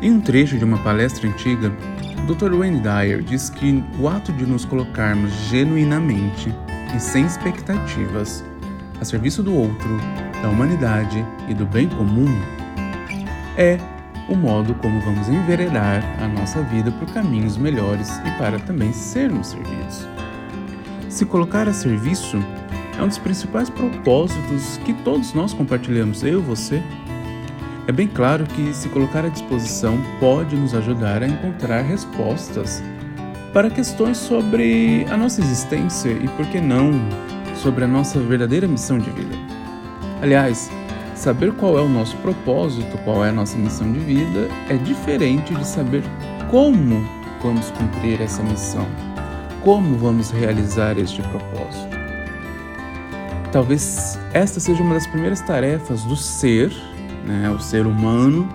Em um trecho de uma palestra antiga, Dr. Wayne Dyer diz que o ato de nos colocarmos genuinamente e sem expectativas a serviço do outro, da humanidade e do bem comum é o modo como vamos enveredar a nossa vida por caminhos melhores e para também sermos servidos. Se colocar a serviço é um dos principais propósitos que todos nós compartilhamos, eu você. É bem claro que se colocar à disposição pode nos ajudar a encontrar respostas para questões sobre a nossa existência e, por que não, sobre a nossa verdadeira missão de vida. Aliás, saber qual é o nosso propósito, qual é a nossa missão de vida, é diferente de saber como vamos cumprir essa missão, como vamos realizar este propósito. Talvez esta seja uma das primeiras tarefas do ser né, o ser humano,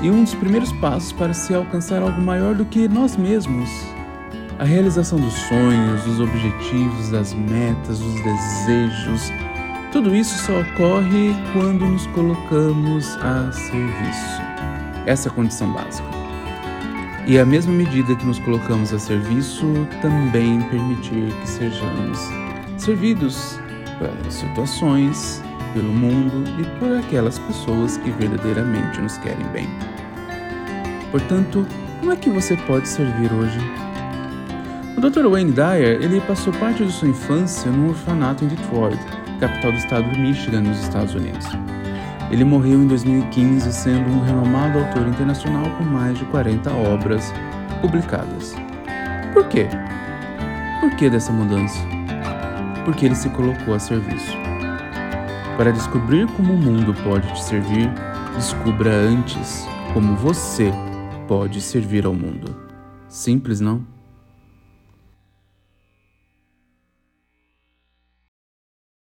e um dos primeiros passos para se alcançar algo maior do que nós mesmos. A realização dos sonhos, dos objetivos, das metas, dos desejos, tudo isso só ocorre quando nos colocamos a serviço. Essa é a condição básica. E à mesma medida que nos colocamos a serviço, também permitir que sejamos servidos pelas situações, pelo mundo e por aquelas pessoas que verdadeiramente nos querem bem. Portanto, como é que você pode servir hoje? O Dr. Wayne Dyer ele passou parte de sua infância num orfanato em Detroit, capital do estado de Michigan, nos Estados Unidos. Ele morreu em 2015 sendo um renomado autor internacional com mais de 40 obras publicadas. Por quê? Por que dessa mudança? Porque ele se colocou a serviço. Para descobrir como o mundo pode te servir, descubra antes como você pode servir ao mundo. Simples, não?